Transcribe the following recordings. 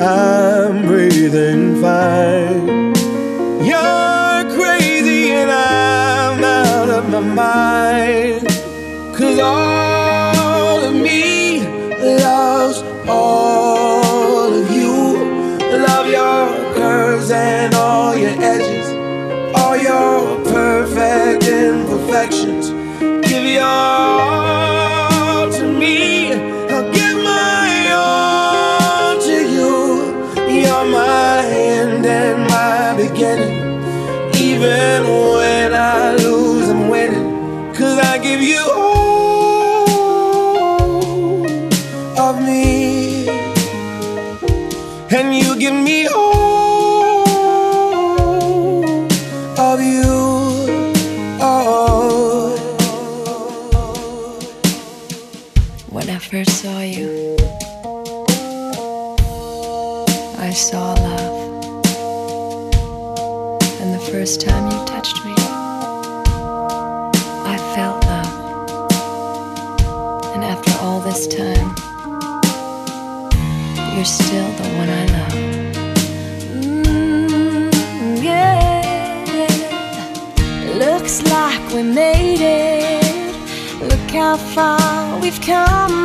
I'm breathing fine. You're crazy and I'm out of my mind. Cause all of me loves all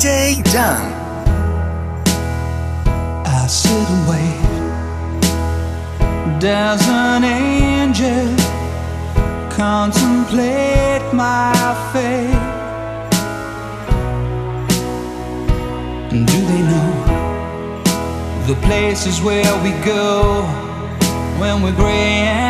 DJ Jan. I sit and wait. Does an angel contemplate my fate? Do they know the places where we go when we're gray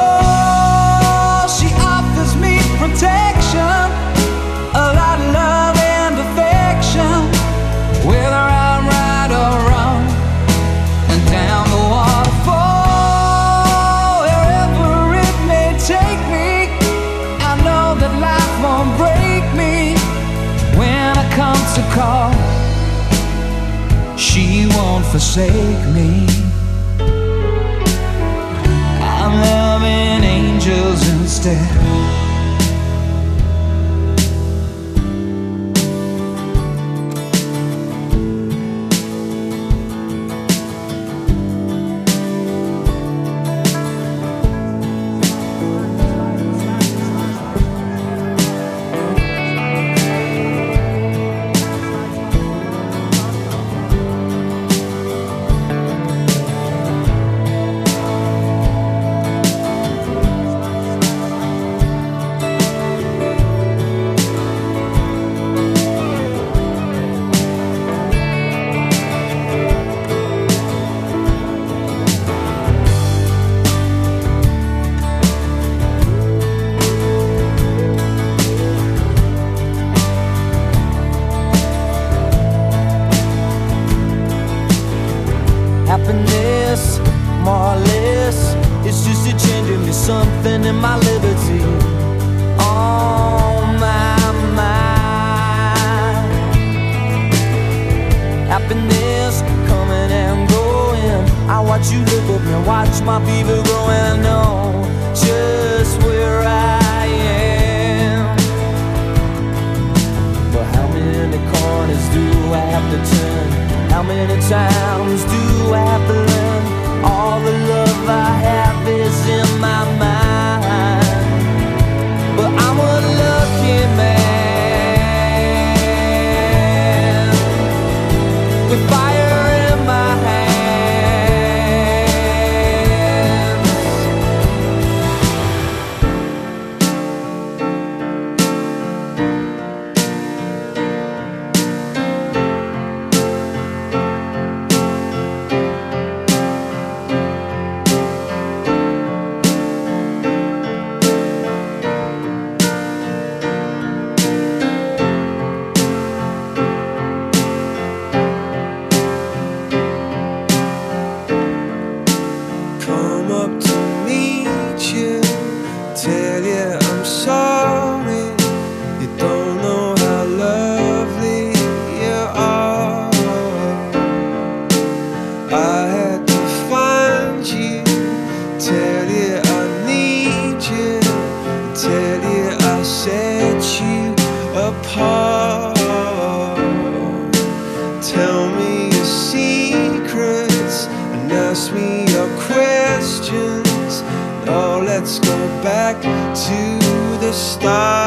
protection, a lot of love and affection, whether I'm right or wrong, and down the waterfall, wherever it may take me. I know that life won't break me when I come to call. She won't forsake me. I'm loving angels instead. To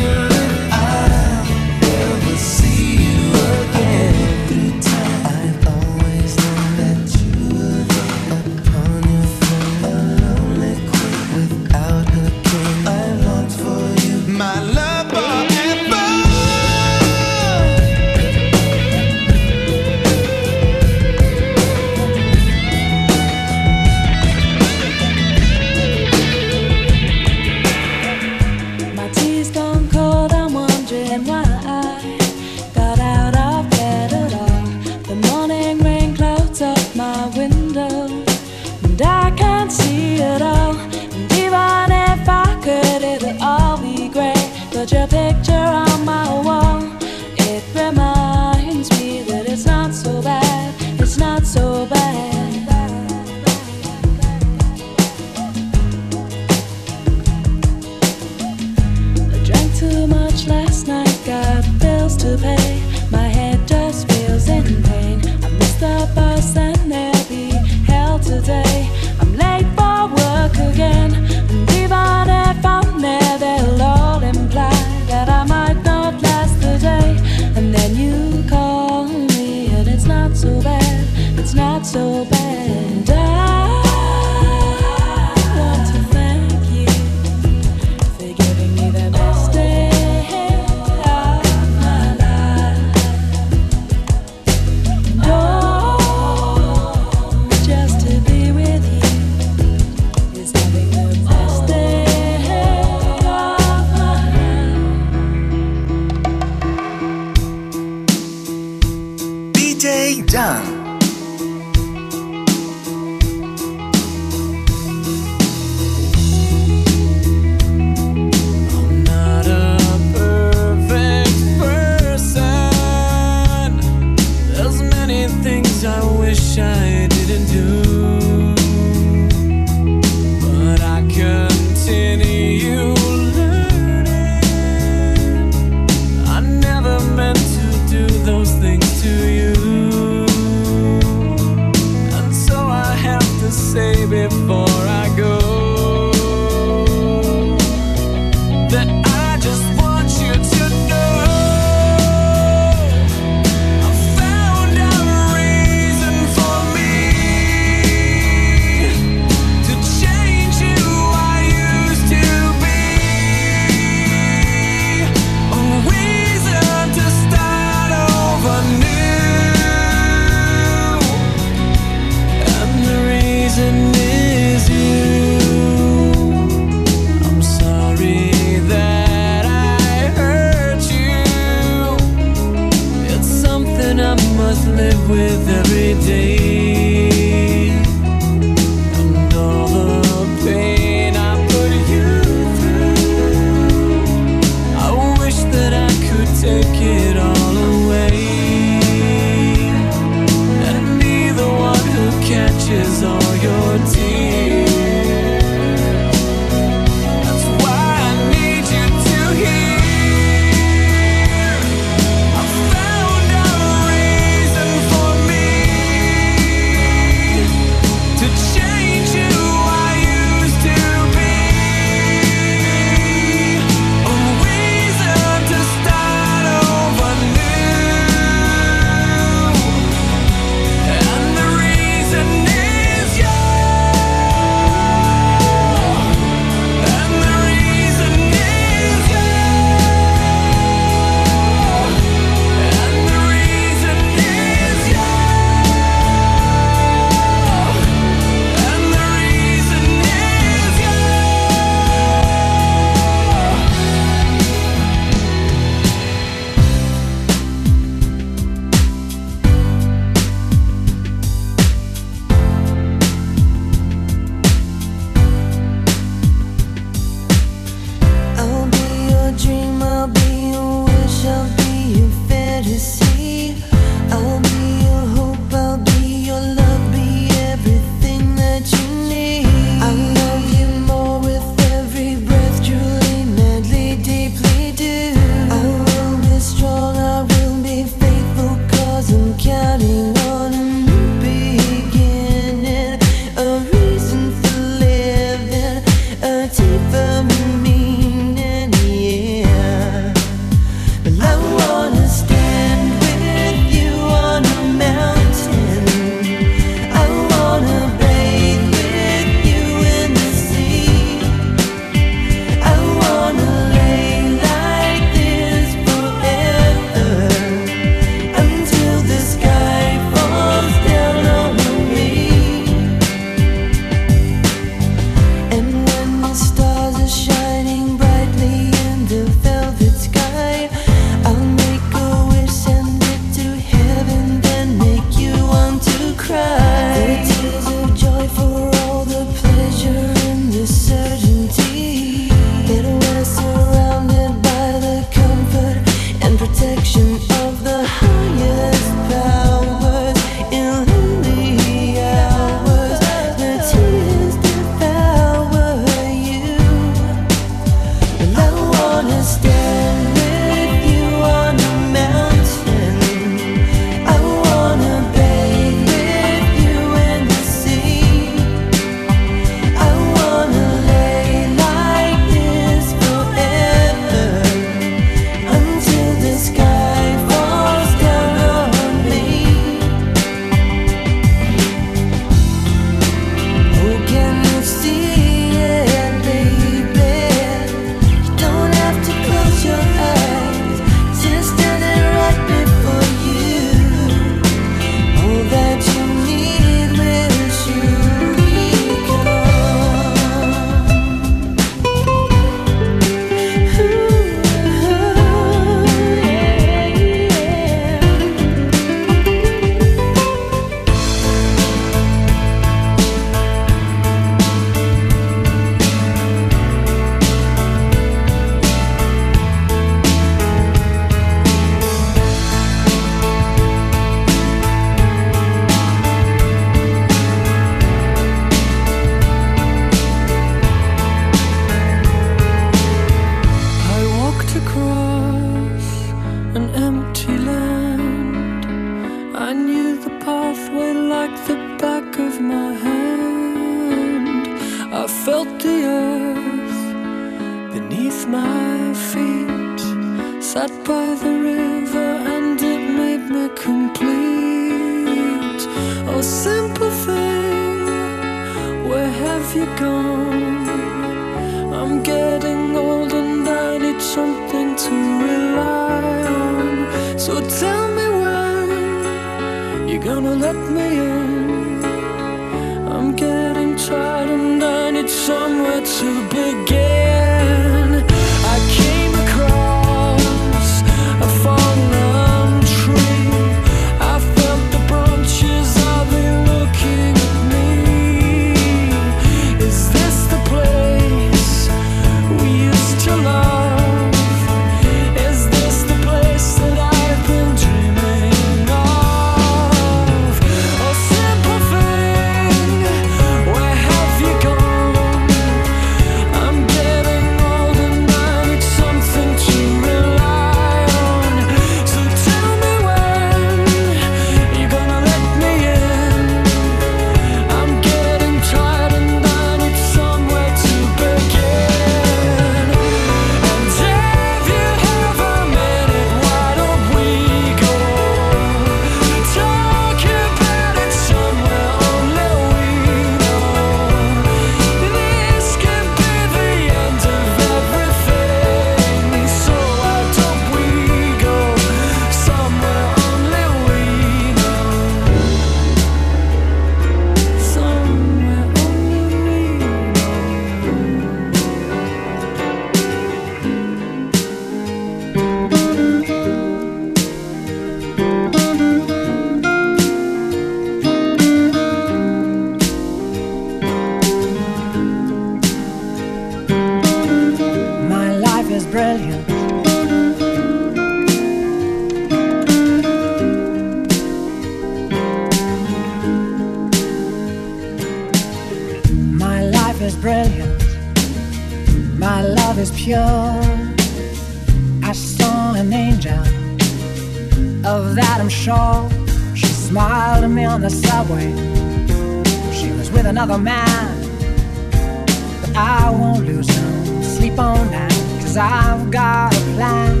cause I've got a plan.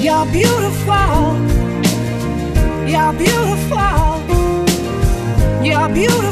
You're beautiful, you're beautiful, you're beautiful.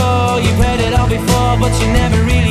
sure you've read it all before, but you never really.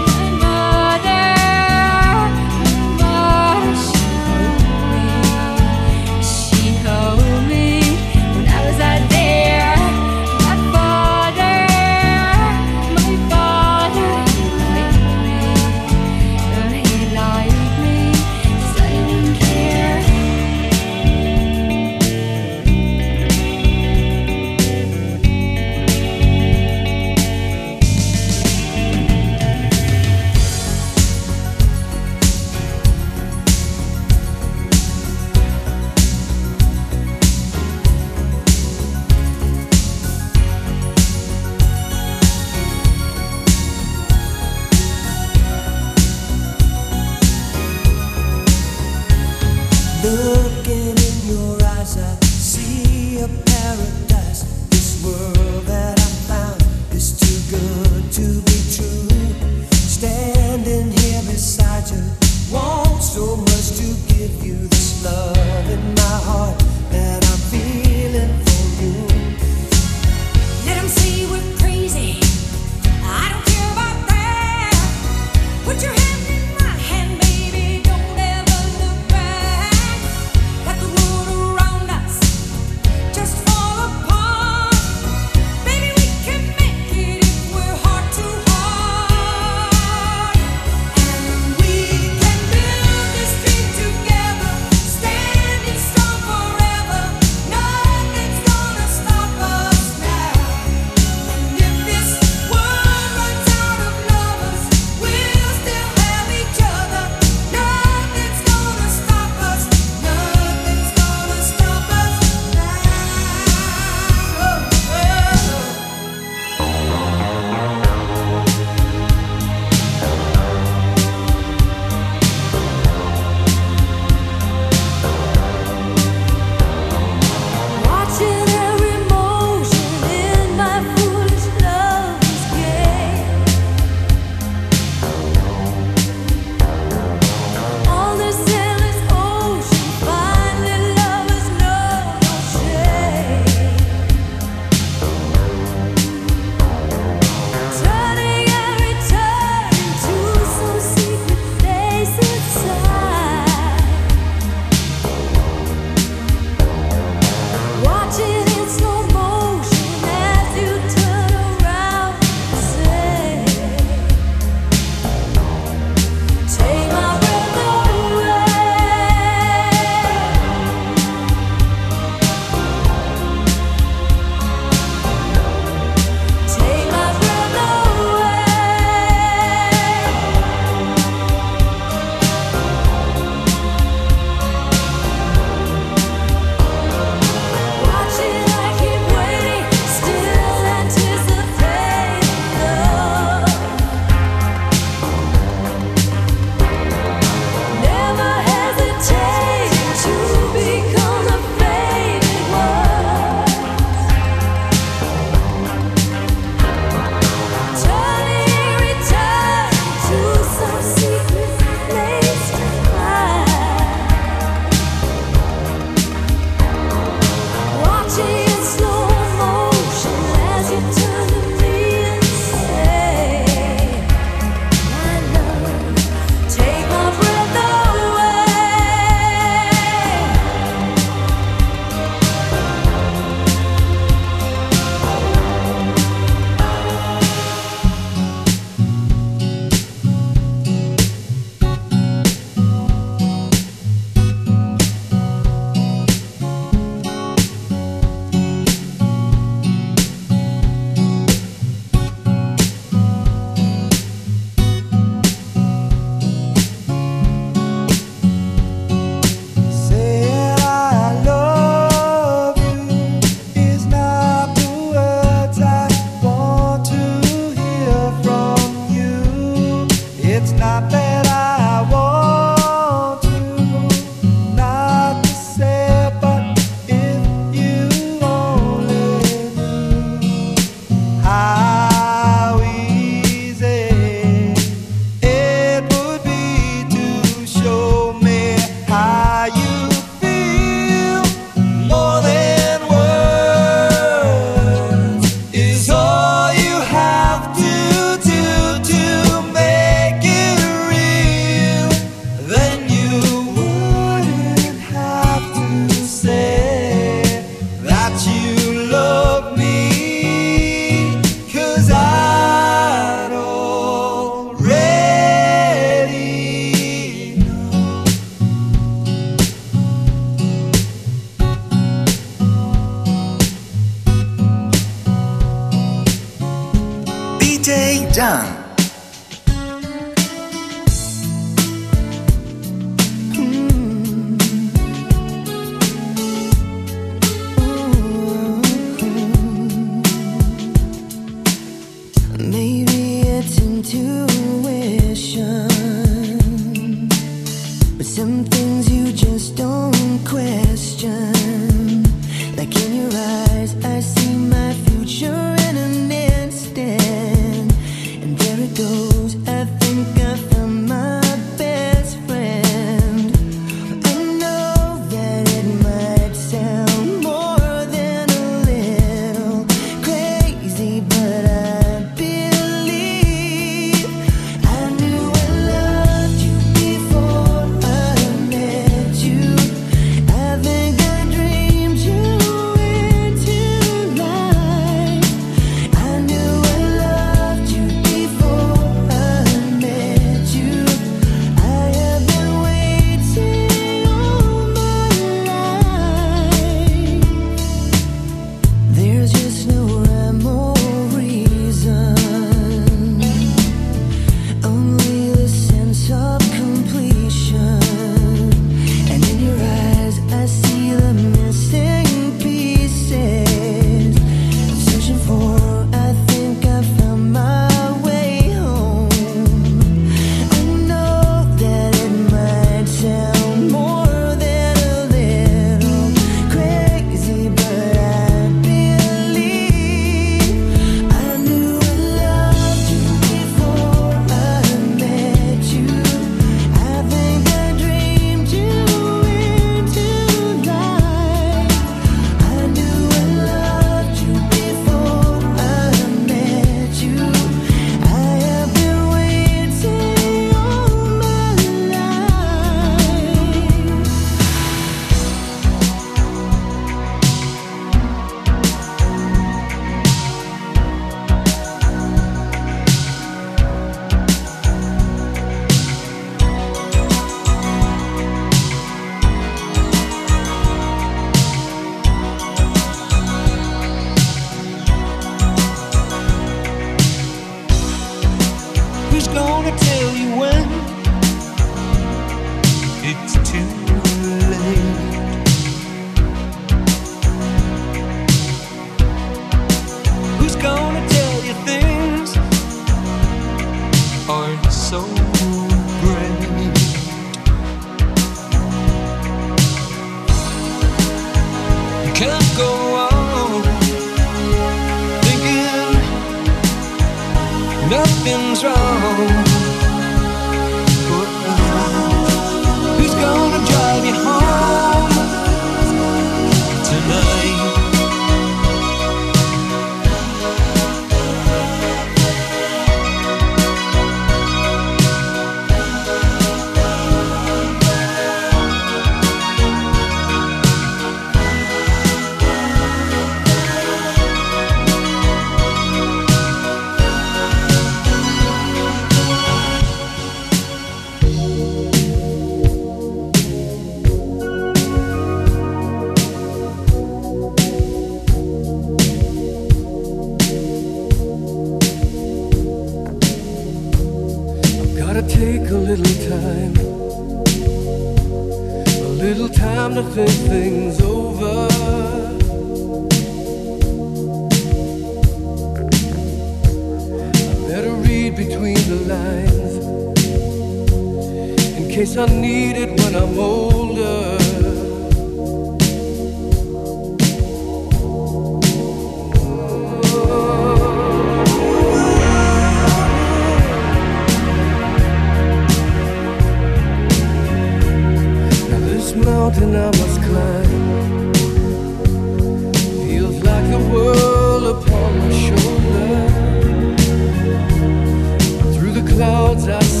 I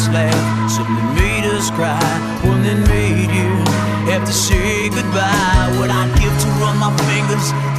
us laugh, some that made us cry, one that made you have to say goodbye. What I'd give to run my fingers